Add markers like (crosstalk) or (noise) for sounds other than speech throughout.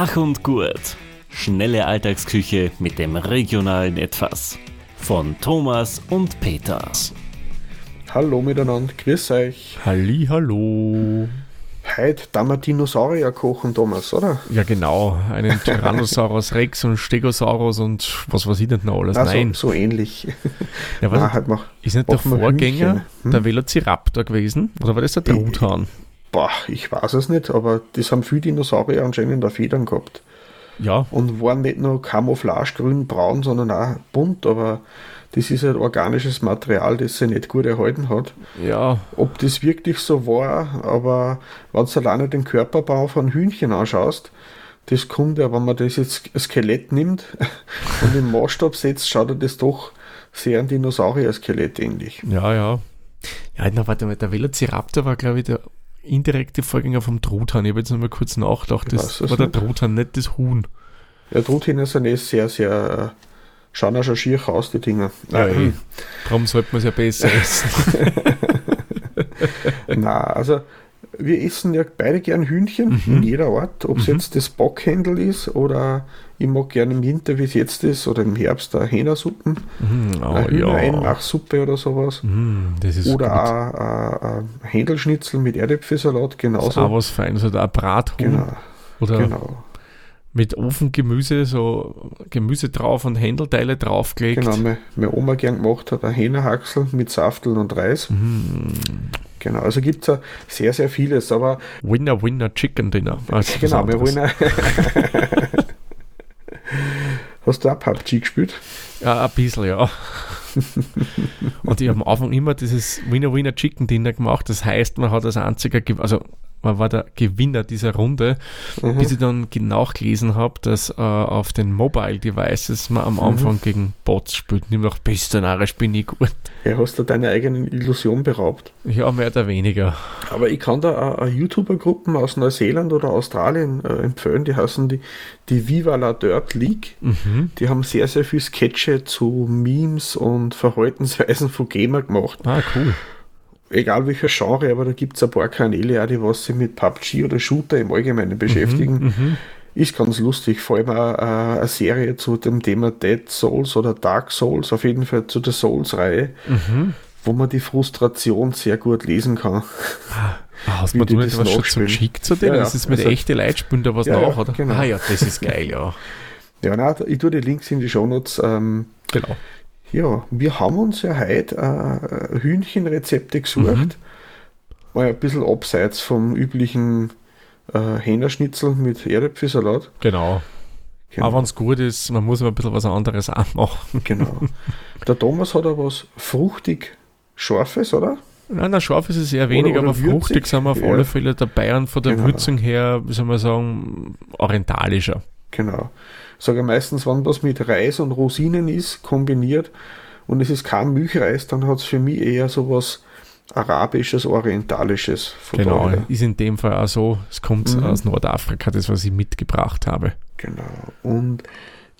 Schach und Gurt. Schnelle Alltagsküche mit dem regionalen Etwas. Von Thomas und Peter. Hallo miteinander, grüß euch. Halli, hallo. Heute da wir Dinosaurier kochen, Thomas, oder? Ja, genau. Einen Tyrannosaurus (laughs) Rex und Stegosaurus und was weiß ich nicht noch alles. Also, Nein. so ähnlich. Ja, was, (laughs) Nein, halt mach, ist nicht der Vorgänger. Hm? der Velociraptor gewesen? Oder war das der Truthahn? Boah, ich weiß es nicht, aber das haben viele Dinosaurier anscheinend auch Federn gehabt. Ja, Und waren nicht nur Camouflage grün, braun, sondern auch bunt, aber das ist halt organisches Material, das sich nicht gut erhalten hat. ja. Ob das wirklich so war, aber wenn du alleine den Körperbau von Hühnchen anschaust, das kommt ja, wenn man das jetzt ein Skelett nimmt (laughs) und im Maßstab setzt, schaut er das doch sehr ein Dinosaurier-Skelett ähnlich. Ja, ja. Ja, na, warte mal, der Velociraptor war, glaube ich, der indirekte Vorgänger vom Truthahn. Ich habe jetzt noch mal kurz nachgedacht. Das war der. Truthahn, nicht das Huhn. Ja, Truthähne sind eh sehr, sehr, äh, schauen auch schon schier aus, die Dinger. Ja, Äh, eh. Darum sollte man es ja besser essen. (laughs) Na, also wir essen ja beide gern Hühnchen Mhm. in jeder Art, ob es jetzt das Bockhändel ist oder ich mag gerne im Winter, wie es jetzt ist, oder im Herbst eine Hähnersuppen, Mm, eine oh, Hühner ja. Oder sowas. Das ist Oder auch äh, ein Händelschnitzel mit Erdäpfelsalat, Das ist genauso. auch was Feines. Oder ein Brathuhn. Genau, Oder genau, mit Ofengemüse, so Gemüse drauf und Händelteile draufgelegt. genau. Meine, meine Oma gern gemacht hat, ein Hähnerhaxel mit Saftel und Reis. Mm, Genau, also gibt es sehr, sehr vieles, aber Winner, Winner, Chicken Dinner. (laughs) Also was genau, wir auch (laughs) Hast du auch PUBG gespielt? Ja, ein bisschen, ja. (laughs) und ich habe am Anfang immer dieses Winner, Winner, Chicken Dinner gemacht. Das heißt, man hat als einziger, Ge- also man war der Gewinner dieser Runde, Mhm. bis ich dann nachgelesen habe, dass äh, auf den Mobile Devices man am Mhm. Anfang gegen Bots spielt. Und ich hab gedacht, bist du narrisch, bin ich gut. Ja, hast du deine eigenen Illusion beraubt. Ja, mehr oder weniger. Aber ich kann da auch auch YouTuber-Gruppen aus Neuseeland oder Australien äh, empfehlen, die heißen die, die Viva la Dirt League. Mhm. Die haben sehr, sehr viel Sketche zu Memes und Verhaltensweisen von Gamer gemacht. Ah, cool. Egal welcher Genre, aber da gibt es ein paar Kanäle, auch, die was sich mit PUBG oder Shooter im Allgemeinen beschäftigen. Mhm. Ist ganz lustig, vor allem auch, äh, eine Serie zu dem Thema Dead Souls oder Dark Souls, auf jeden Fall zu der Souls-Reihe, Mhm. wo man die Frustration sehr gut lesen kann. Ah, hast du mir das was schon nachspielen. zugeschickt zu denen? Ja, ja. Das ist mit Also- echten Leuten spielen da was Ja, nach, oder? genau. Ah ja, das ist geil, ja. Ja, nein, ich tue die Links in die Shownotes. Ähm, Genau. Ja, wir haben uns ja heute äh, Hühnchenrezepte gesucht. Mhm. Mal ein bisschen abseits vom üblichen äh, Hähnerschnitzel mit Erdäpfelsalat. Genau. Genau. Aber wenn es gut ist, man muss aber ein bisschen was anderes auch machen. genau. Der Thomas hat aber was fruchtig Scharfes, oder? Nein, nein, scharf ist es eher weniger, aber würzig, fruchtig sind wir auf ja. alle Fälle dabei und von der Genau. Würzung her, wie soll man sagen, orientalischer. Genau. Sage meistens, wenn was mit Reis und Rosinen ist, kombiniert, und es ist kein Milchreis, dann hat es für mich eher sowas Arabisches, Orientalisches. Genau, daher. ist in dem Fall auch so. Es kommt Mhm. aus Nordafrika, das, was ich mitgebracht habe. Genau. Und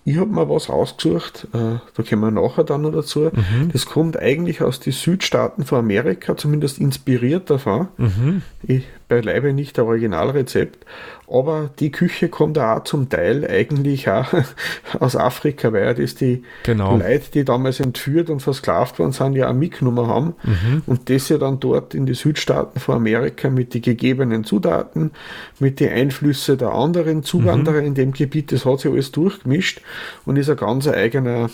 ich habe mir was rausgesucht, äh, da kommen wir nachher dann noch dazu. Mhm. Das kommt eigentlich aus den Südstaaten von Amerika, zumindest inspiriert davon. Mhm. Ich beileibe nicht der Originalrezept, aber die Küche kommt auch zum Teil eigentlich auch (laughs) aus Afrika, weil das die Genau. Leute, die damals entführt und versklavt worden sind, ja auch mitgenommen haben Mhm. und das ja dann dort in die Südstaaten von Amerika mit den gegebenen Zutaten, mit den Einflüssen der anderen Zuwanderer in dem Gebiet, das hat sich alles durchgemischt und ist ein ganz eigener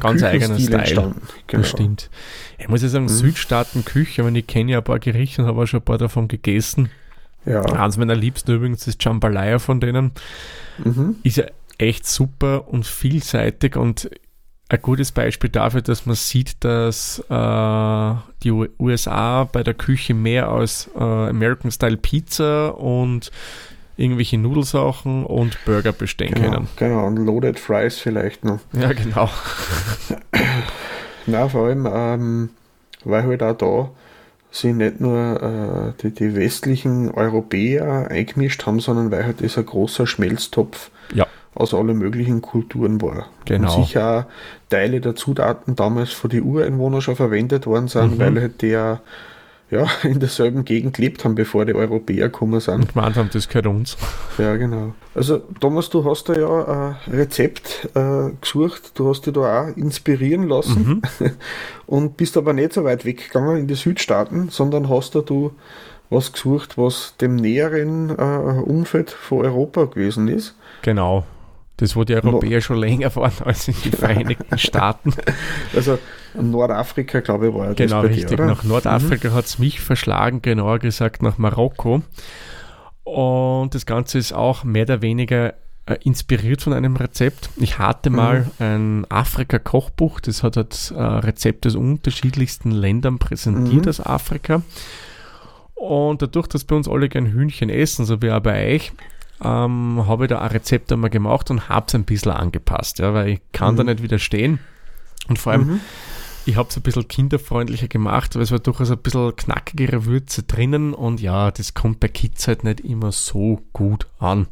Ganz eigener Style. entstanden. Genau. Das stimmt. Ich muss ja Mhm. sagen, Südstaaten-Küche, wenn ich kenne ja ein paar Gerichte und habe auch schon ein paar davon gegessen. Ja. Eins meiner Liebsten übrigens ist Jambalaya von denen. Mhm. Ist ja echt super und vielseitig und ein gutes Beispiel dafür, dass man sieht, dass äh, die USA bei der Küche mehr als äh, American Style Pizza und irgendwelche Nudelsachen und Burger bestehen Genau, können. genau, und Loaded Fries vielleicht noch. Ja, genau. Na, vor allem, ähm, weil halt auch da sie nicht nur äh, die, die westlichen Europäer eingemischt haben, sondern weil halt ein großer Schmelztopf Ja. aus allen möglichen Kulturen war. Genau. Und sicher auch Teile der Zutaten damals von den Ureinwohnern schon verwendet worden sind, Mhm. weil halt der ja, (laughs) in derselben Gegend gelebt haben, bevor die Europäer gekommen sind. Und gemeint haben, das gehört uns. Ja, genau. Also Thomas, du hast da ja ein Rezept äh, gesucht, du hast dich da auch inspirieren lassen mhm. (laughs) und bist aber nicht so weit weggegangen in die Südstaaten, sondern hast da du was gesucht, was dem näheren äh, Umfeld von Europa gewesen ist. Genau. Das, wo die Europäer no. schon länger waren als in die Vereinigten (laughs) Staaten. Also Nordafrika, glaube ich, war ja Genau, richtig. Dir, nach Nordafrika mhm. hat es mich verschlagen, genauer gesagt nach Marokko. Und das Ganze ist auch mehr oder weniger äh, inspiriert von einem Rezept. Ich hatte mal mhm. ein Afrika-Kochbuch, das hat halt, äh, Rezepte aus unterschiedlichsten Ländern präsentiert mhm. aus Afrika. Und dadurch, dass bei uns alle gern Hühnchen essen, so wie auch bei euch, ähm, habe ich da ein Rezept einmal gemacht und habe es ein bisschen angepasst, ja, weil ich kann mhm. da nicht widerstehen. Und vor allem, mhm. Ich habe es ein bisschen kinderfreundlicher gemacht, weil es war durchaus ein bisschen knackigere Würze drinnen und ja, das kommt bei Kids halt nicht immer so gut an.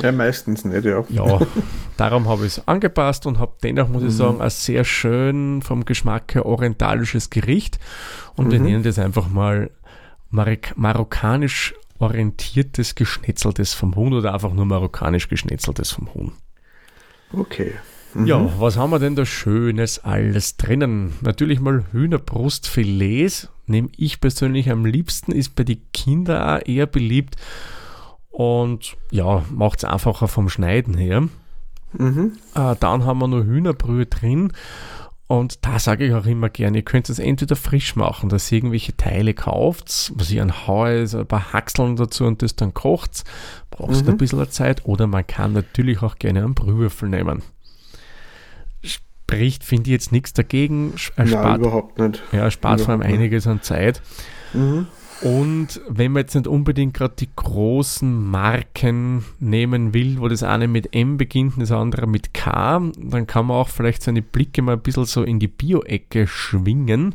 Ja, meistens nicht, ja. Ja, (laughs) darum habe ich es angepasst und habe dennoch, muss mhm. ich sagen, ein sehr schön vom Geschmack her orientalisches Gericht und wir mhm. nennen das einfach mal Marok marokkanisch orientiertes Geschnetzeltes vom Huhn oder einfach nur marokkanisch geschnetzeltes vom Huhn. Okay. Mhm. Ja, was haben wir denn da Schönes alles drinnen? Natürlich mal Hühnerbrustfilets, nehme ich persönlich am liebsten, ist bei den Kindern auch eher beliebt und ja, macht es einfacher vom Schneiden her. Mhm. Äh, dann haben wir noch Hühnerbrühe drin und da sage ich auch immer gerne, ihr könnt es entweder frisch machen, dass ihr irgendwelche Teile kauft, was ihr an Heu, ein paar Haxeln dazu und das dann kocht, brauchst mhm. ein bisschen Zeit. Oder man kann natürlich auch gerne einen Brühwürfel nehmen. Spricht, finde ich jetzt nichts dagegen. Erspart, Nein, überhaupt nicht. Ja, spart vor allem einiges an Zeit. Mhm. Und wenn man jetzt nicht unbedingt gerade die großen Marken nehmen will, wo das eine mit M beginnt und das andere mit K, dann kann man auch vielleicht seine Blicke mal ein bisschen so in die Bio-Ecke schwingen.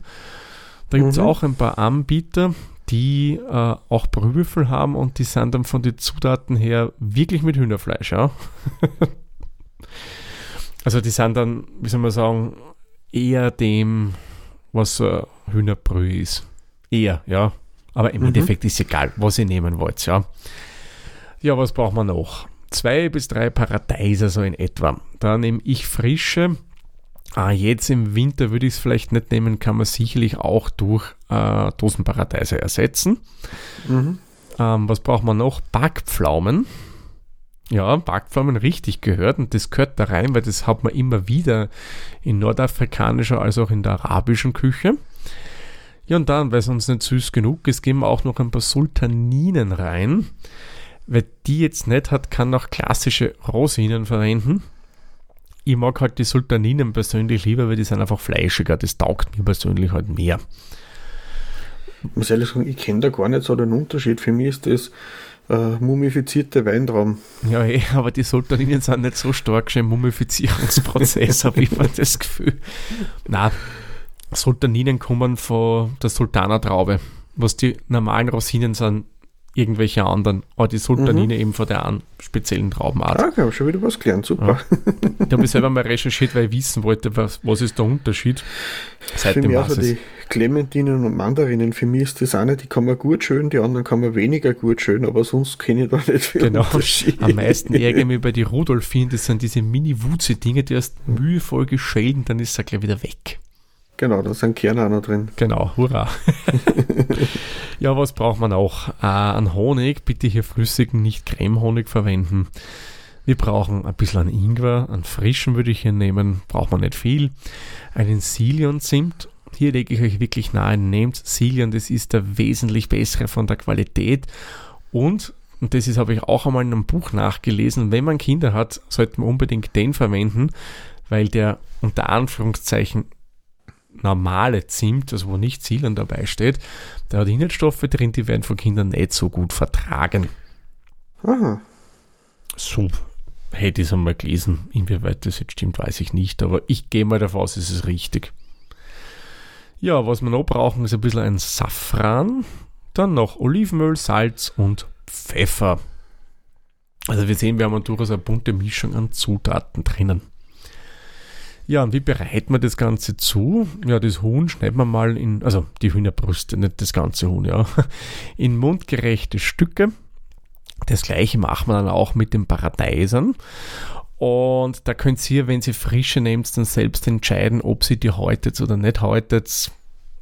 Da gibt es mhm. auch ein paar Anbieter, die äh, auch Brühwürfel haben und die sind dann von den Zutaten her wirklich mit Hühnerfleisch. Ja? (laughs) also die sind dann, wie soll man sagen, eher dem, was so Hühnerbrühe ist. Eher, ja. Aber im mhm. Endeffekt ist egal, was ihr nehmen wollt. Ja, ja was braucht man noch? Zwei bis drei Paradeiser so in etwa. Da nehme ich frische. Ah, jetzt im Winter würde ich es vielleicht nicht nehmen, kann man sicherlich auch durch äh, Dosenparadeiser ersetzen. Mhm. Ähm, was braucht man noch? Backpflaumen. Ja, Backpflaumen richtig gehört und das gehört da rein, weil das hat man immer wieder in nordafrikanischer als auch in der arabischen Küche. Ja, und dann, weil es uns nicht süß genug ist, geben wir auch noch ein paar Sultaninen rein. Wer die jetzt nicht hat, kann auch klassische Rosinen verwenden. Ich mag halt die Sultaninen persönlich lieber, weil die sind einfach fleischiger. Das taugt mir persönlich halt mehr. Ich muss ehrlich sagen, ich kenne da gar nicht so den Unterschied. Für mich ist das äh, mumifizierte Weintraum. Ja, eh, aber die Sultaninen sind nicht so stark schon im Mumifizierungsprozess, (laughs) habe ich mal das Gefühl. Nein, Sultaninen kommen von der Sultanertraube. Was die normalen Rosinen sind, irgendwelche anderen. Aber die Sultanine mhm. eben von der einen speziellen Traubenart. Ah, ich habe schon wieder was gelernt, super. Ja. Ich habe selber mal recherchiert, weil ich wissen wollte, was, was ist der Unterschied. Seitdem für mich also die Clementinen und Mandarinen, für mich ist das eine, die kann man gut schön, die anderen kann man weniger gut schön, aber sonst kenne ich da nicht viel genau. Unterschied. Am meisten (laughs) ärgere ich mich bei den Rudolfinen, das sind diese Mini-Wutze-Dinge, die erst mühevoll geschälen, dann ist er gleich wieder weg. Genau, da sind Kerne auch noch drin. Genau, hurra. (laughs) ja, was braucht man auch? Äh, an Honig, bitte hier flüssigen, nicht Cremehonig verwenden. Wir brauchen ein bisschen an Ingwer, an frischen würde ich hier nehmen, braucht man nicht viel. Einen Silion-Zimt, hier lege ich euch wirklich nahe, nehmt Silion, das ist der wesentlich bessere von der Qualität. Und, und das ist, habe ich auch einmal in einem Buch nachgelesen, wenn man Kinder hat, sollte man unbedingt den verwenden, weil der unter Anführungszeichen normale Zimt, also wo nicht Zielen dabei steht, der hat Inhaltsstoffe drin, die werden von Kindern nicht so gut vertragen. Aha. So hätte ich es einmal gelesen. Inwieweit das jetzt stimmt, weiß ich nicht, aber ich gehe mal davon aus, es ist richtig. Ja, was wir noch brauchen, ist ein bisschen ein Safran, dann noch Olivenöl, Salz und Pfeffer. Also wir sehen, wir haben durchaus eine bunte Mischung an Zutaten drinnen. Ja, und wie bereiten wir das Ganze zu? Ja, das Huhn schneiden wir mal in, also die Hühnerbrüste, nicht das ganze Huhn, ja, (laughs) in mundgerechte Stücke. Das gleiche machen wir dann auch mit den Paradeisern. Und da könnt ihr, wenn ihr frische nehmt, dann selbst entscheiden, ob sie die häutet oder nicht häutet.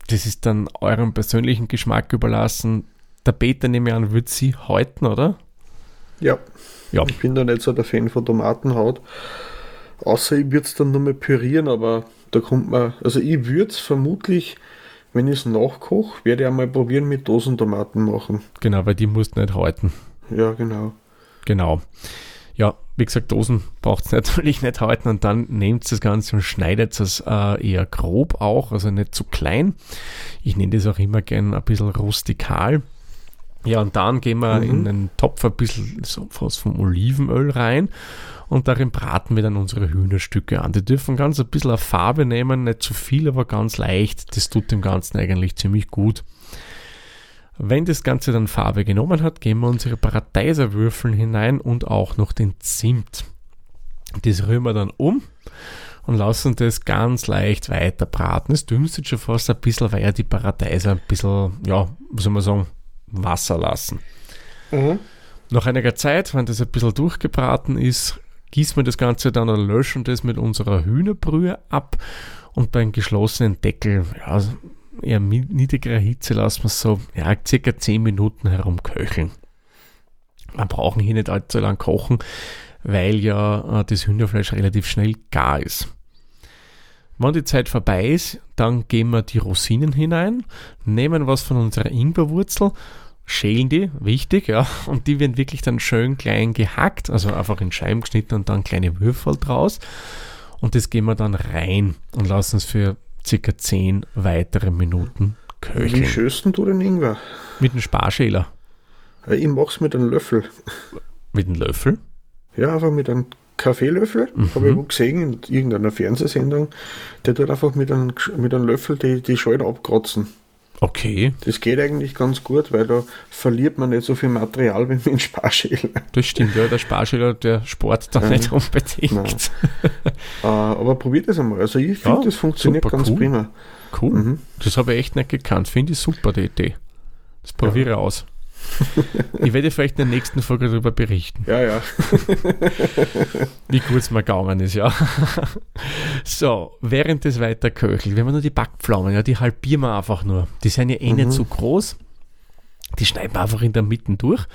Das ist dann eurem persönlichen Geschmack überlassen. Der Peter, nehme ich an, wird sie häuten, oder? Ja. ja. Ich bin da nicht so der Fan von Tomatenhaut. Außer ich würde es dann nur mal pürieren, aber da kommt man, also ich würde es vermutlich, wenn ich es nachkoche, werde ich einmal probieren mit Dosentomaten machen. Genau, weil die musst du nicht halten. Ja, genau. Genau. Ja, wie gesagt, Dosen braucht es (laughs) natürlich nicht halten und dann nehmt das Ganze und schneidet es äh, eher grob auch, also nicht zu klein. Ich nenne das auch immer gern ein bisschen rustikal. Ja, und dann gehen wir mhm. in einen Topf ein bisschen so was vom Olivenöl rein und darin braten wir dann unsere Hühnerstücke an. Die dürfen ganz ein bisschen eine Farbe nehmen, nicht zu viel, aber ganz leicht. Das tut dem Ganzen eigentlich ziemlich gut. Wenn das Ganze dann Farbe genommen hat, geben wir unsere Paradeiserwürfel hinein und auch noch den Zimt. Das rühren wir dann um und lassen das ganz leicht weiter braten. Es dünstet schon fast ein bisschen, weil ja die Paradeiser ein bisschen, ja, wie soll man sagen, Wasser lassen. Mhm. Nach einiger Zeit, wenn das ein bisschen durchgebraten ist, gießen wir das Ganze dann und löschen das mit unserer Hühnerbrühe ab und beim geschlossenen Deckel, ja, eher niedrigerer Hitze lassen wir es so ja, circa 10 Minuten herum köcheln. Wir brauchen hier nicht allzu lang kochen, weil ja äh, das Hühnerfleisch relativ schnell gar ist. Wenn die Zeit vorbei ist, dann geben wir die Rosinen hinein, nehmen was von unserer Ingwerwurzel, schälen die, wichtig, ja, und die werden wirklich dann schön klein gehackt, also einfach in Scheiben geschnitten und dann kleine Würfel draus. Und das geben wir dann rein und lassen es für circa 10 weitere Minuten köcheln. Wie schöst du den Ingwer? Mit einem Sparschäler. Ich mach's mit einem Löffel. Mit einem Löffel? Ja, einfach mit einem Kaffeelöffel, mhm. habe ich gesehen in irgendeiner Fernsehsendung. Der tut einfach mit einem, mit einem Löffel die, die Schalen abkratzen. Okay. Das geht eigentlich ganz gut, weil da verliert man nicht so viel Material wie mit dem Sparschäler. Das stimmt, ja, der Sparschäler, der Sport da nicht unbedingt. uh, aber probiert das einmal. Also ich finde, ja, das funktioniert ganz cool. prima. Cool. Mhm. Das habe ich echt nicht gekannt. Finde ich super, die Idee. Das probiere ich ja. aus ich werde vielleicht in der nächsten Folge darüber berichten. Ja, ja. (laughs) Wie gut es mir gegangen ist, ja. so, während das weiter köchelt, wenn wir nur die Backpflaumen, ja, die halbieren wir einfach nur. Die sind ja eh mhm. nicht so groß. Die schneiden wir einfach in der Mitte durch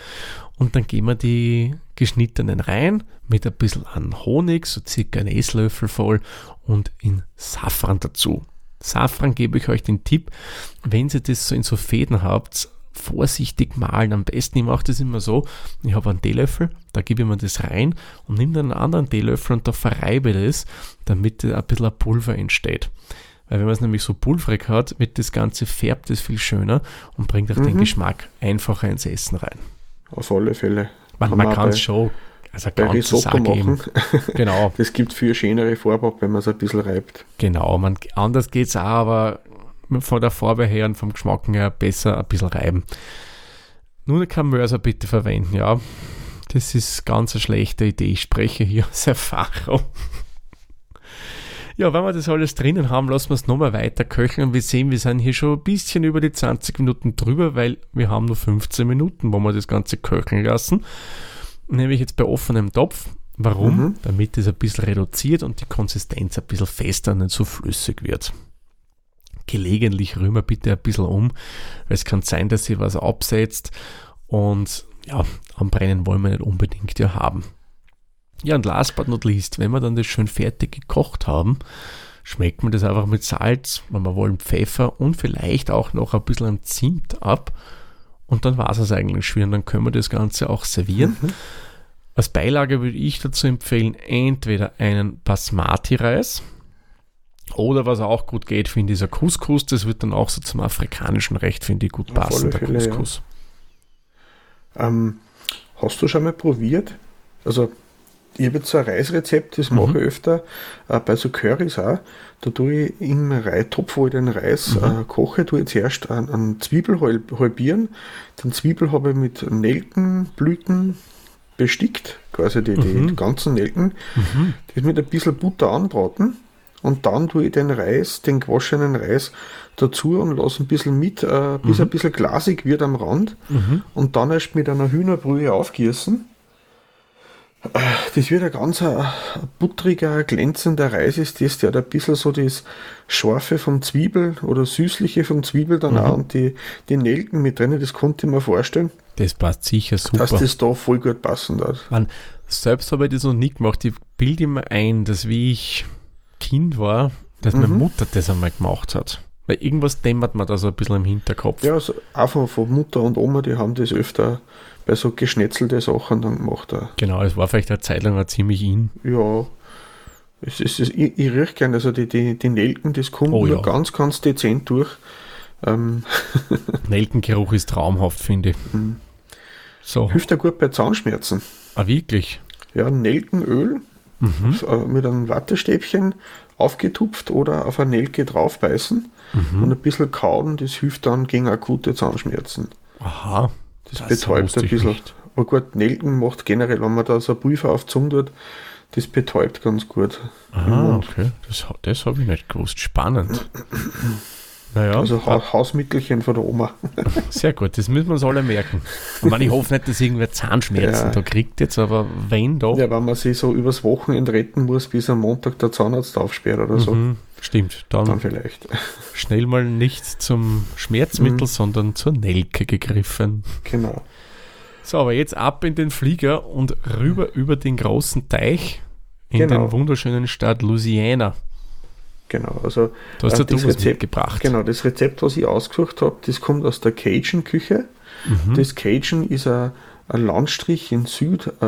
und dann geben wir die geschnittenen rein mit ein bisschen an Honig, so circa ein Esslöffel voll und in Safran dazu. Safran gebe ich euch den Tipp, wenn ihr das so in so Fäden habt, vorsichtig mahlen. Am besten, ich mache das immer so, ich habe einen Teelöffel, da gebe ich mir das rein und nehme dann einen anderen Teelöffel und da verreibe das, damit ein bisschen ein Pulver entsteht. Weil wenn man es nämlich so pulverig hat, wird das Ganze färbt es viel schöner und bringt auch mhm. den Geschmack einfacher ins Essen rein. Auf alle Fälle. Man, man kann es schon also bei Risotto machen. (laughs) genau. Das gibt viel schönere Farbe, wenn man es ein bisschen reibt. Genau, man, anders geht es auch, aber von der Farbe her und vom Geschmack her besser ein bisschen reiben. Nur kein Mörser bitte verwenden, ja. Das ist ganz eine schlechte Idee. Ich spreche hier (laughs) aus Erfahrung. Ja, wenn wir das alles drinnen haben, lassen wir es nochmal weiter köcheln und wir sehen, wir sind hier schon ein bisschen über die 20 Minuten drüber, weil wir haben nur 15 Minuten, wo wir das Ganze köcheln lassen. Nämlich jetzt bei offenem Topf. Warum? Mhm. Damit es ein bisschen reduziert und die Konsistenz ein bisschen fester und nicht so flüssig wird gelegentlich rühren bitte ein bisschen um, weil es kann sein, dass sie was absetzt und ja, anbrennen wollen wir nicht unbedingt ja haben. Ja, und last but not least, wenn wir dann das schön fertig gekocht haben, schmeckt man das einfach mit Salz, wenn wir wollen Pfeffer und vielleicht auch noch ein bisschen an Zimt ab. Und dann war es eigentlich schon. Und dann können wir das Ganze auch servieren. Mhm. Als Beilage würde ich dazu empfehlen, entweder einen Basmati-Reis, oder was auch gut geht, finde ich, dieser Couscous. Das wird dann auch so zum afrikanischen Recht, finde ich, gut passen, der Couscous. Ja. Ähm, hast du schon mal probiert? Also, ich habe jetzt so ein Reisrezept, das mhm. mache ich öfter, äh, bei so Currys auch. Da tue ich im Reitopf, wo ich den Reis mhm. äh, koche, tue ich zuerst an Zwiebel halbieren. Den Zwiebel habe ich mit Nelkenblüten bestickt, quasi die, mhm. die ganzen Nelken. Mhm. Das mit ein bisschen Butter anbraten und dann tue ich den Reis, den gewaschenen Reis dazu und lasse ein bisschen mit, äh, bis mhm. ein bisschen glasig wird am Rand mhm. und dann erst mit einer Hühnerbrühe aufgießen. Das wird ein ganz ein buttriger, glänzender Reis ist das, der hat ein bisschen so das Scharfe vom Zwiebel oder Süßliche vom Zwiebel dann mhm. auch und die, die Nelken mit drin, das konnte ich mir vorstellen. Das passt sicher super. Dass das da voll gut passen wird. Man, selbst habe ich das noch nie gemacht. Ich bilde mir ein, dass wie ich Kind war, dass meine mhm. Mutter das einmal gemacht hat. Weil irgendwas dämmert man da so ein bisschen im Hinterkopf. Ja, also einfach von Mutter und Oma, die haben das öfter bei so geschnetzelte Sachen dann gemacht. Auch. Genau, es war vielleicht eine Zeit lang auch ziemlich in. Ja, es ist, es, ich, ich rieche gerne, also die, die, die Nelken, das kommt oh, nur ja. ganz, ganz dezent durch. Ähm. (laughs) Nelkengeruch ist traumhaft, finde ich. Mhm. So. Hilft ja gut bei Zahnschmerzen. Ah, wirklich? Ja, Nelkenöl mhm. Äh, mit einem Wattestäbchen aufgetupft oder auf eine Nelke draufbeißen mhm. und ein bisschen kauen, das hilft dann gegen akute Zahnschmerzen. Aha. Das, das betäubt ein bisschen. Nicht. Aber gut, Nelken macht generell, wenn man da so ein Pulver auf Zunge tut, das betäubt ganz gut. Ah, okay. Das, das habe ich nicht gewusst. Spannend. Naja, also ha Hausmittelchen von der Oma. (laughs) Sehr gut, das müssen wir uns alle merken. Und ich hoffe nicht, dass irgendwer Zahnschmerzen ja. da kriegt jetzt, aber wenn doch. Ja, wenn man sich so übers Wochenende retten muss, bis am Montag der Zahnarzt aufsperrt oder so. Mhm, stimmt, dann, dann, vielleicht. (laughs) Schnell mal nicht zum Schmerzmittel, mhm. sondern zur Nelke gegriffen. Genau. So, aber jetzt ab in den Flieger und rüber über den großen Teich in genau. den wunderschönen Stadt Louisiana. Genau, also du hast äh, das Rezept gebracht. Genau, das Rezept, was ich ausgesucht habe, das kommt aus der Cajun-Küche. Mhm. Das Cajun ist ein, ein Landstrich in Süd, äh,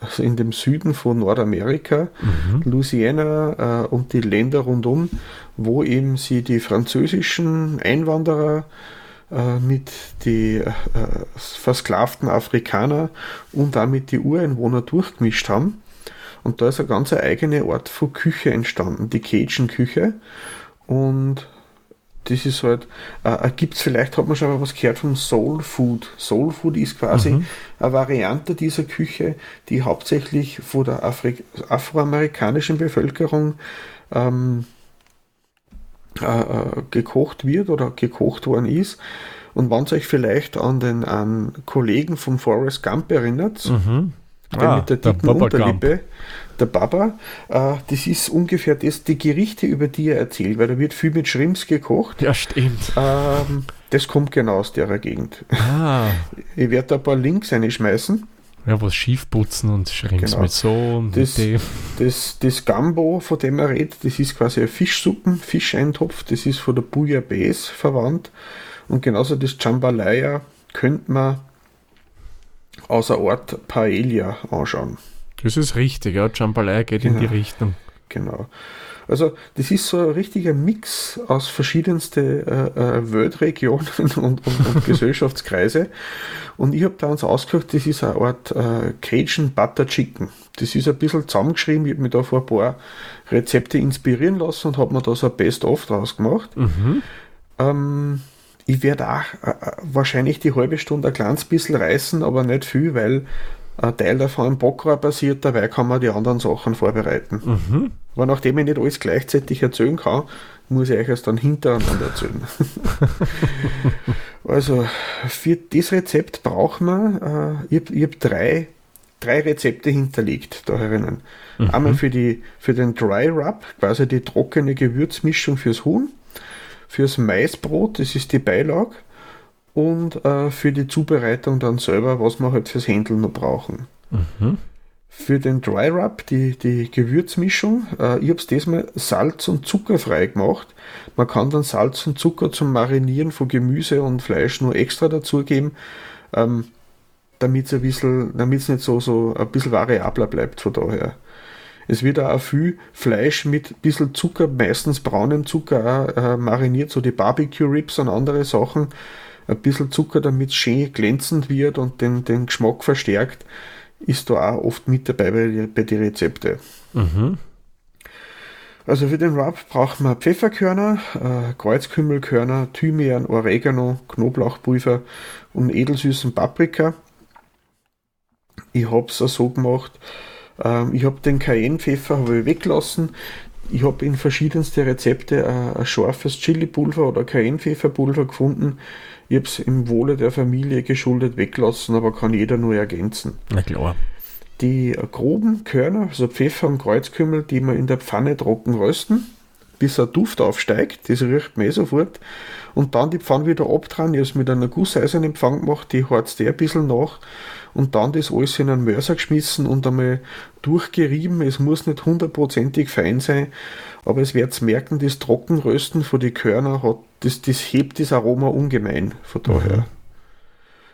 also in dem Süden von Nordamerika, mhm. Louisiana äh, und die Länder rundum, wo eben sie die französischen Einwanderer mit die äh, versklavten Afrikaner und damit die Ureinwohner durchgemischt haben und da ist eine ganz eigene Art von Küche entstanden, die Cajun-Küche. Und das ist halt, äh, gibt es vielleicht, hat man schon mal was gehört vom Soul Food. Soul Food ist quasi mhm. eine Variante dieser Küche, die hauptsächlich von der Afri afroamerikanischen Bevölkerung ähm, äh, äh, gekocht wird oder gekocht worden ist. Und wenn ihr euch vielleicht an den an Kollegen von Forrest Gump erinnert, mhm der ah, mit der dicken der Unterlippe, der Baba, äh, das ist ungefähr das, die Gerichte, über die er erzählt, weil da wird viel mit Shrimps gekocht. Ja, stimmt. Ähm, das kommt genau aus der Gegend. Ah. Ich werde da ein paar Links einschmeißen. Ja, was Schiefputzen und Shrimps genau. mit so und das, das, das Gambo, von dem er redet, das ist quasi ein Fischsuppen, Fischeintopf, das ist von der Bouillabaisse verwandt. Und genauso das Jambalaya könnte man außer Ort Paella anschauen. Das ist richtig, ja. Jambalaya geht genau. in die genau. Richtung. Genau. Also das ist so ein richtiger Mix aus verschiedensten äh, äh, Weltregionen (laughs) und, und, und Gesellschaftskreise. Und ich habe da uns ausgesucht, das ist eine Art äh, Cajun Butter Chicken. Das ist ein bisschen zusammengeschrieben, ich habe mich da vor ein paar Rezepte inspirieren lassen und habe mir da so ein Best-of draus gemacht. Mhm. Ähm, ich werde auch äh, wahrscheinlich die halbe Stunde ein kleines bisschen reißen, aber nicht viel, weil ein Teil davon im Bockrau passiert, dabei kann man die anderen Sachen vorbereiten. Mhm. Aber nachdem ich nicht alles gleichzeitig erzählen kann, muss ich euch erst dann hintereinander erzählen. (laughs) also, für das Rezept braucht man, äh, ich habe hab drei, drei Rezepte hinterlegt da herinnen. Mhm. Einmal für, die, für den Dry Rub, quasi die trockene Gewürzmischung fürs Huhn fürs Maisbrot, das ist die Beilage, und äh, für die Zubereitung dann selber, was wir halt fürs Händeln noch brauchen. Mhm. Für den Dry Rub, die, die Gewürzmischung, äh, ich habe es diesmal Salz- und Zuckerfrei gemacht. Man kann dann Salz und Zucker zum Marinieren von Gemüse und Fleisch nur extra dazugeben, ähm, damit es ein bisschen, damit es nicht so, so ein bisschen variabler bleibt von daher. Es wird auch viel Fleisch mit ein bisschen Zucker, meistens braunem Zucker auch, äh, mariniert, so die Barbecue Ribs und andere Sachen. Ein bisschen Zucker, damit es schön glänzend wird und den, den Geschmack verstärkt, ist da auch oft mit dabei bei, bei den Rezepten. Mhm. Also für den Rub braucht man Pfefferkörner, äh, Kreuzkümmelkörner, Thymian, Oregano, Knoblauchpulver und edelsüßen Paprika. Ich habe es so gemacht, ähm, ich habe den Cayennepfeffer weggelassen. ich habe in verschiedenste Rezepte ein, ein scharfes Chili-Pulver oder Cayennepfefferpulver gefunden. Ich habe es im Wohle der Familie geschuldet weglassen, aber kann jeder nur ergänzen. Na klar. Die groben Körner, also Pfeffer und Kreuzkümmel, die wir in der Pfanne trocken rösten, bis ein Duft aufsteigt, das riecht mir eh sofort. Und dann die Pfanne wieder abdrehen, ich habe es mit einer gusseisernen Pfanne gemacht, die harzt der ein bisschen nach und dann das alles in einen Mörser geschmissen und einmal durchgerieben. Es muss nicht hundertprozentig fein sein, aber es wird merken, das Trockenrösten von den Körner hat, das, das hebt das Aroma ungemein von daher. Mhm.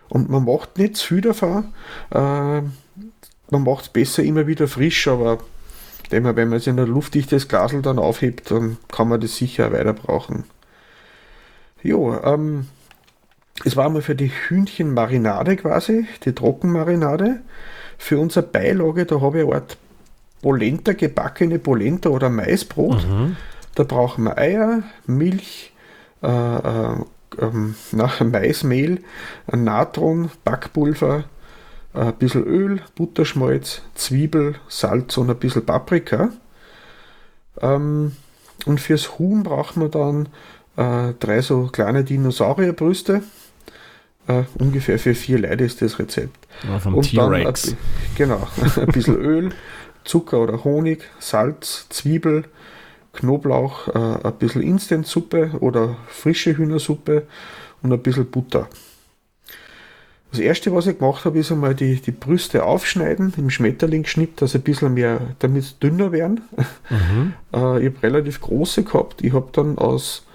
Und man macht nicht zu viel davon. Äh, man macht es besser immer wieder frisch, aber wenn man es in ein luftdichtes Glasel dann aufhebt, dann kann man das sicher weiter brauchen. Jo, ähm, es war einmal für die Hühnchenmarinade quasi, die Trockenmarinade. Für unsere Beilage, da habe ich eine Art Polenta, gebackene Polenta oder Maisbrot. Mhm. Da brauchen wir Eier, Milch, äh, äh, nach (laughs) Maismehl, Natron, Backpulver, ein bisschen Öl, Butterschmalz, Zwiebel, Salz und ein bisschen Paprika. Ähm, und fürs Huhn brauchen wir dann äh, drei so kleine Dinosaurierbrüste, Uh, ungefähr für vier Leute ist das Rezept. Ja, vom T-Rex. Genau, (laughs) ein bisschen Öl, Zucker oder Honig, Salz, Zwiebel, Knoblauch, uh, ein bisschen Instant-Suppe oder frische Hühnersuppe und ein bisschen Butter. Das erste, was ich gemacht habe, ist einmal die, die Brüste aufschneiden im Schmetterlingsschnitt, dass ein bisschen mehr, damit sie dünner werden. Mhm. Uh, (laughs) ich habe relativ große gehabt. Ich habe dann aus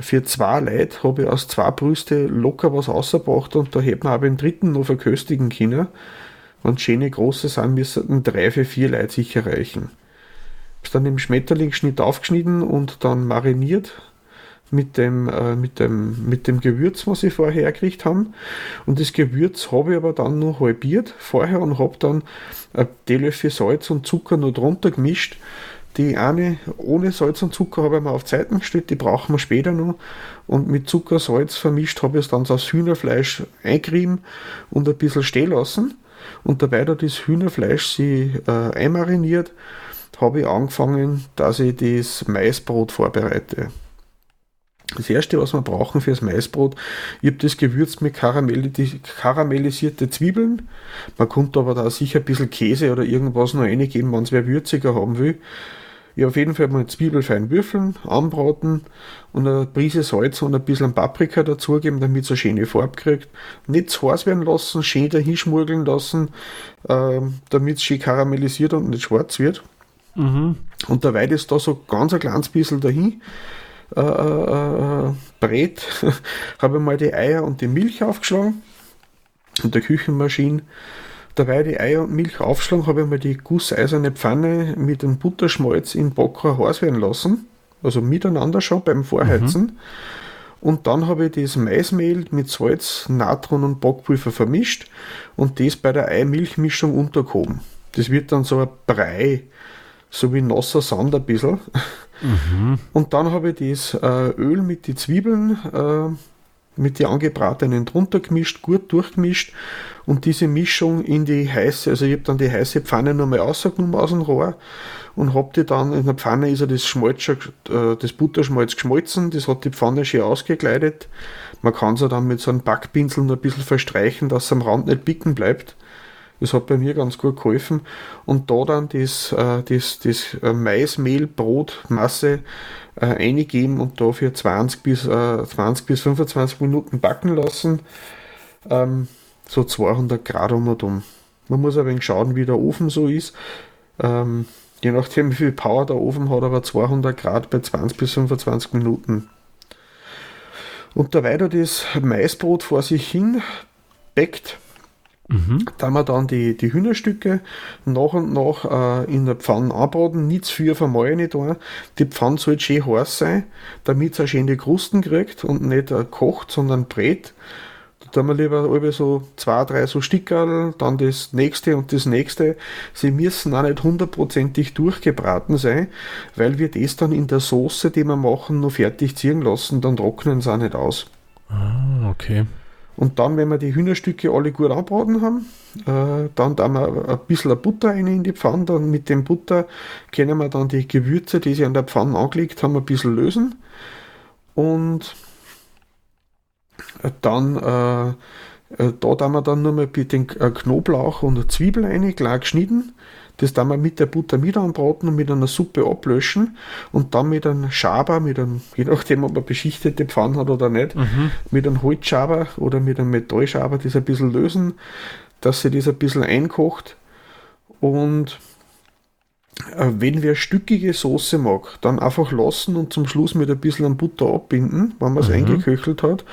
für zwei Leute habe ich aus zwei Brüste locker was ausgebracht und da hätte man aber den dritten noch verköstigen können. Wenn schöne große sind, müssen drei für vier Leute sicher reichen. Hab's dann im Schmetterlingsschnitt aufgeschnitten und dann mariniert mit dem, äh, mit dem, mit dem Gewürz, was ich vorher hergekriegt haben. Und das Gewürz habe ich aber dann noch halbiert vorher und habe dann ein Teelöffel Salz und Zucker noch drunter gemischt die eine ohne Salz und Zucker habe ich mir auf Zeiten gestellt, die brauchen wir später noch. Und mit Zucker, Salz vermischt habe ich es dann aus Hühnerfleisch eingerieben und ein bisschen stehen lassen. Und dabei da das Hühnerfleisch sie äh, einmariniert, habe ich angefangen, dass ich das Maisbrot vorbereite. Das erste, was wir brauchen für das Maisbrot, ich habe das gewürzt mit karamellisierte Zwiebeln. Man könnte aber da sicher ein bisschen Käse oder irgendwas noch reingeben, wenn es wer würziger haben will. Ich auf jeden Fall mal Zwiebel fein würfeln, anbraten und eine Prise Salz und ein bisschen Paprika dazugeben, damit es eine schöne Farbe kriegt. Nicht zu heiß werden lassen, schön dahin schmurgeln lassen, äh, damit es schön karamellisiert und nicht schwarz wird. Mhm. Und dabei ist da so ganz ein kleines bisschen dahin äh, äh, äh brät, (laughs) habe ich mal die Eier und die Milch aufgeschlagen und der Küchenmaschine Dabei die Eier und Milch aufschlagen, habe ich mal die gusseiserne Pfanne mit dem Butterschmalz in Bockrohr heiß werden lassen. Also miteinander schon beim Vorheizen. Mhm. Und dann habe ich das Maismehl mit Salz, Natron und Backpulver vermischt und das bei der Ei-Milch-Mischung untergehoben. Das wird dann so ein Brei, so wie nasser Sand ein bisschen. Mhm. Und dann habe ich das äh, Öl mit den Zwiebeln äh, mit den angebratenen drunter gemischt, gut durchgemischt und diese Mischung in die heiße, also ich habe dann die heiße Pfanne nochmal rausgenommen aus dem Rohr und habe die dann in der Pfanne ist ja das Schmalz schon, äh, das Butterschmalz geschmolzen, das hat die Pfanne schön ausgekleidet. Man kann sie dann mit so einem Backpinsel noch ein bisschen verstreichen, dass es am Rand nicht bicken bleibt. Das hat bei mir ganz gut geholfen. Und da dann das, äh, das, das äh, Maismehlbrotmasse äh, eingeben und da für 20 bis, äh, 20 bis 25 Minuten backen lassen. Ähm, so 200 Grad um und um. Man muss ein wenig schauen, wie der Ofen so ist. Ähm, je nachdem, wie viel Power der Ofen hat, aber 200 Grad bei 20 bis 25 Minuten. Und da weiter das Maisbrot vor sich hin backt, Mhm. Da wir dann die, die Hühnerstücke nach und nach äh, in der Pfanne anbraten, nicht zu viel vermalen nicht da. Die Pfanne soll schön heiß sein, damit es eine schöne Krusten kriegt und nicht äh, kocht, sondern brät. Da tun wir lieber so zwei, drei so Stickerl, dann das nächste und das nächste. Sie müssen auch nicht hundertprozentig durchgebraten sein, weil wir das dann in der Soße, die wir machen, noch fertig ziehen lassen, dann trocknen sie auch nicht aus. Ah, okay. Und dann, wenn wir die Hühnerstücke alle gut anbraten haben, äh, dann tun wir ein bisschen Butter rein in die Pfanne. Dann mit dem Butter können wir dann die Gewürze, die sie an der Pfanne angelegt haben, ein bisschen lösen. Und dann, äh, äh da tun wir dann nur mal den Knoblauch und Zwiebel rein, klar geschnitten. Das dann wir mit der Butter mit anbraten und mit einer Suppe ablöschen und dann mit einem Schaber, mit einem, je nachdem, ob man beschichtete Pfanne hat oder nicht, mhm. mit einem Holzschaber oder mit einem Metallschaber das ein bisschen lösen, dass sie das ein bisschen einkocht. Und äh, wenn wer stückige Soße mag, dann einfach lassen und zum Schluss mit ein bisschen Butter abbinden, wenn man es mhm. eingeköchelt hat.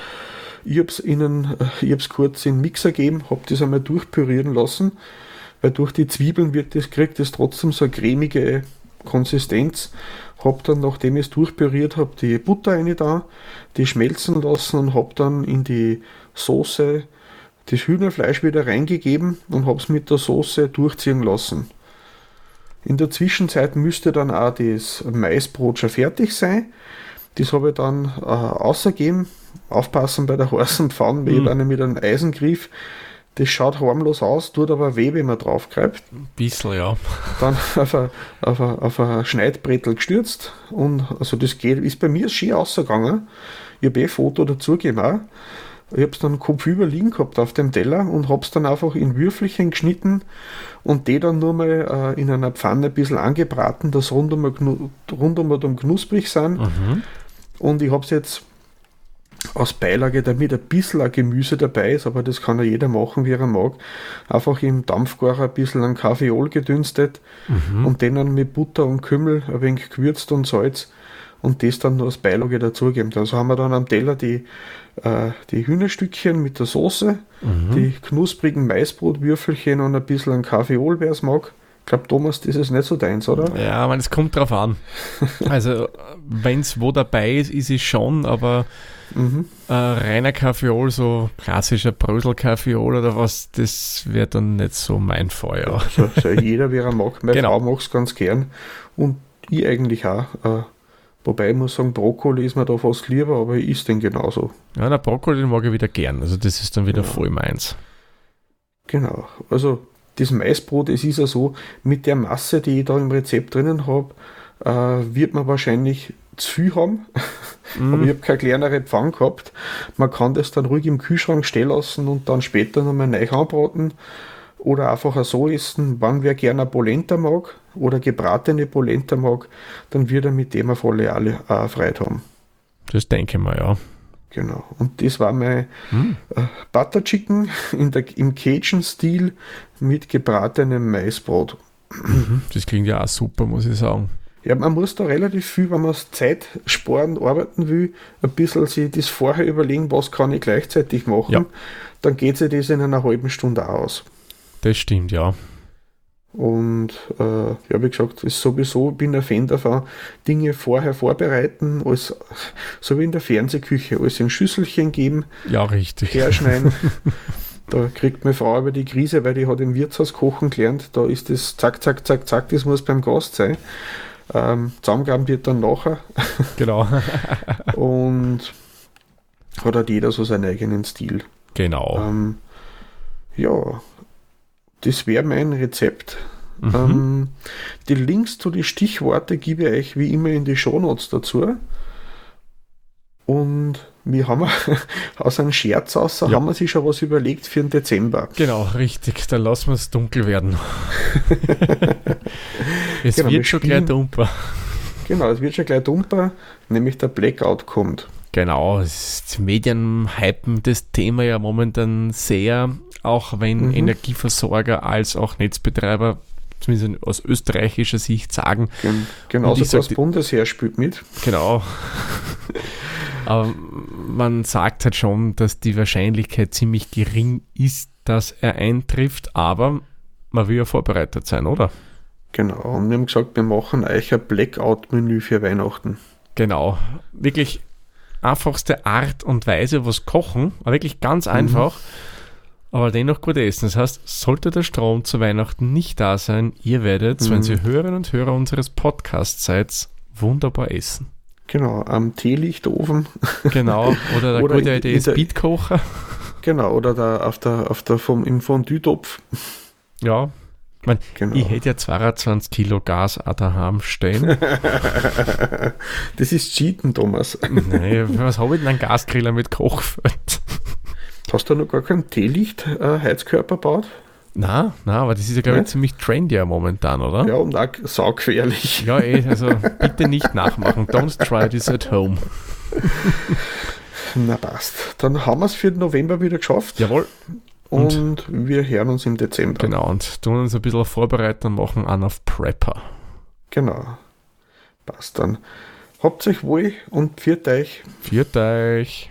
Ich habe es ihnen, äh, ich habe es kurz in den Mixer gegeben, habe das einmal durchpürieren lassen weil durch die Zwiebeln wird das, kriegt es trotzdem so eine cremige Konsistenz. Hab dann, nachdem ich es durchpüriert habe, die Butter rein da, die schmelzen lassen und hab dann in die Soße das Hühnerfleisch wieder reingegeben und habe es mit der Soße durchziehen lassen. In der Zwischenzeit müsste dann auch das Maisbrot schon fertig sein. Das habe ich dann äh, ausgegeben. Aufpassen bei der (laughs) heißen Pfanne, weil mhm. ich mit einem Eisengriff das schaut harmlos aus, tut aber weh, wenn man draufgreift. Ein bisschen, ja. Dann auf ein, auf ein, auf ein Schneidbrettel gestürzt und also das geht, ist bei mir schön ausgegangen. Ich habe eh ein Foto dazu gemacht. Ich habe es dann kopfüber liegen gehabt auf dem Teller und habe es dann einfach in Würfelchen geschnitten und die dann nur mal äh, in einer Pfanne ein bisschen angebraten, dass rundum, rundum knusprig sind. Mhm. Und ich habe es jetzt aus Beilage, damit ein bisschen Gemüse dabei ist, aber das kann ja jeder machen, wie er mag. Einfach im Dampfgarer ein bisschen an Kaffeeol gedünstet mhm. und den dann mit Butter und Kümmel ein wenig gewürzt und Salz und das dann nur als Beilage dazugeben. Also haben wir dann am Teller die, äh, die Hühnerstückchen mit der Soße, mhm. die knusprigen Maisbrotwürfelchen und ein bisschen an Kaffeeol, wer es mag. Ich glaube, Thomas, das ist nicht so deins, oder? Ja, man, es kommt drauf an. (laughs) Also, wenn es wo dabei ist, ist es schon, aber mhm. äh, reiner Kaffeeol, so klassischer Brösel-Kaffeeol oder was, das wäre dann nicht so mein Feuer. Ja, so, so jeder, wie er mag. Meine genau. Frau mag es ganz gern und ich eigentlich auch. Äh, wobei ich muss sagen, Brokkoli ist mir da fast lieber, aber ich esse den genauso. Ja, der Brokkoli den mag ich wieder gern. Also, das ist dann wieder ja. voll meins. Genau. Also, das Maisbrot, es ist ja so, mit der Masse, die ich da im Rezept drinnen habe, äh, wird man wahrscheinlich zu viel haben. (laughs) Mm. Aber ich habe keine kleinere Pfanne gehabt. Man kann das dann ruhig im Kühlschrank stehen lassen und dann später nochmal neu anbraten. Oder einfach so essen, wann wer gerne Polenta mag oder gebratene Polenta mag, dann wird er mit dem auf alle alle äh, Freude haben. Das denke ich mal, ja. Genau. Und das war mein hm. äh, Butter Chicken (laughs) der, im Cajun-Stil mit gebratenem Maisbrot. Mhm. Das klingt ja auch super, muss ich sagen. Ja, man muss da relativ viel, wenn man Zeit sparen, arbeiten will, ein bisschen sich das vorher überlegen, was kann ich gleichzeitig machen. Ja. Dann geht sich das in einer halben Stunde aus. Das stimmt, ja. Und äh, ja, wie gesagt, ist sowieso, ich bin ein Fan davon, Dinge vorher vorbereiten, als, so wie in der Fernsehküche, alles in Schüsselchen geben, ja, richtig. herschneiden. (laughs) da kriegt meine Frau über die Krise, weil die hat im Wirtshaus kochen gelernt, da ist das zack, zack, zack, zack, das muss beim Gast sein. Ähm, zusammengaben wird dann nachher. (laughs) Genau. Und hat halt jeder so seinen eigenen Stil. Genau. Ähm, ja, das wäre mein Rezept. Mhm. Ähm, die Links zu den Stichworte gebe ich euch wie immer in die Shownotes dazu. Und wir haben (laughs) aus einem Scherz aus, ja. haben wir sich schon was überlegt für den Dezember. Genau, richtig. Dann lassen wir es dunkel werden. (laughs) es genau, wird schon gleich dumper. Genau, es wird schon gleich dumper, nämlich der Blackout kommt. Genau, die Medien hypen das Thema ja momentan sehr, auch wenn mhm. Energieversorger als auch Netzbetreiber zumindest aus österreichischer Sicht sagen. Gen genauso das Bundesheer spielt mit. Genau. (laughs) Aber man sagt halt schon, dass die Wahrscheinlichkeit ziemlich gering ist, dass er eintrifft, aber man will ja vorbereitet sein, oder? Genau, und wir haben gesagt, wir machen euch ein Blackout-Menü für Weihnachten. Genau, wirklich einfachste Art und Weise was kochen, aber wirklich ganz mhm. einfach, mhm. Aber dennoch gut essen. Das heißt, sollte der Strom zu Weihnachten nicht da sein, ihr werdet, mhm. wenn Sie Hörerinnen und Hörer unseres Podcasts seid, wunderbar essen. Genau, am Teelichtofen. (laughs) Genau, oder der oder gute Idee ist Beatkocher. Genau, oder da auf der, auf der vom, im Fondue-Topf. Ja, ich, mein, Genau. ich hätte ja 22 Kilo Gas auch daheim stehen. (laughs) Das ist Cheaten, Thomas. nee, was habe ich denn einen Gasgriller mit Kochfeld? Hast du noch gar keinen Teelicht-Heizkörper gebaut? Na, na, aber das ist ja, glaube ich, Ja. ziemlich trendy momentan, oder? Ja, und auch saugefährlich. Ja, eh, also bitte nicht nachmachen. Don't try this at home. Na passt. Dann haben wir es für den November wieder geschafft. Jawohl, Und, wir hören uns im Dezember. genau. Und tun uns ein bisschen vorbereiten und machen an auf Prepper. Genau. Passt dann. Habt euch wohl und pfiat euch. Viert euch.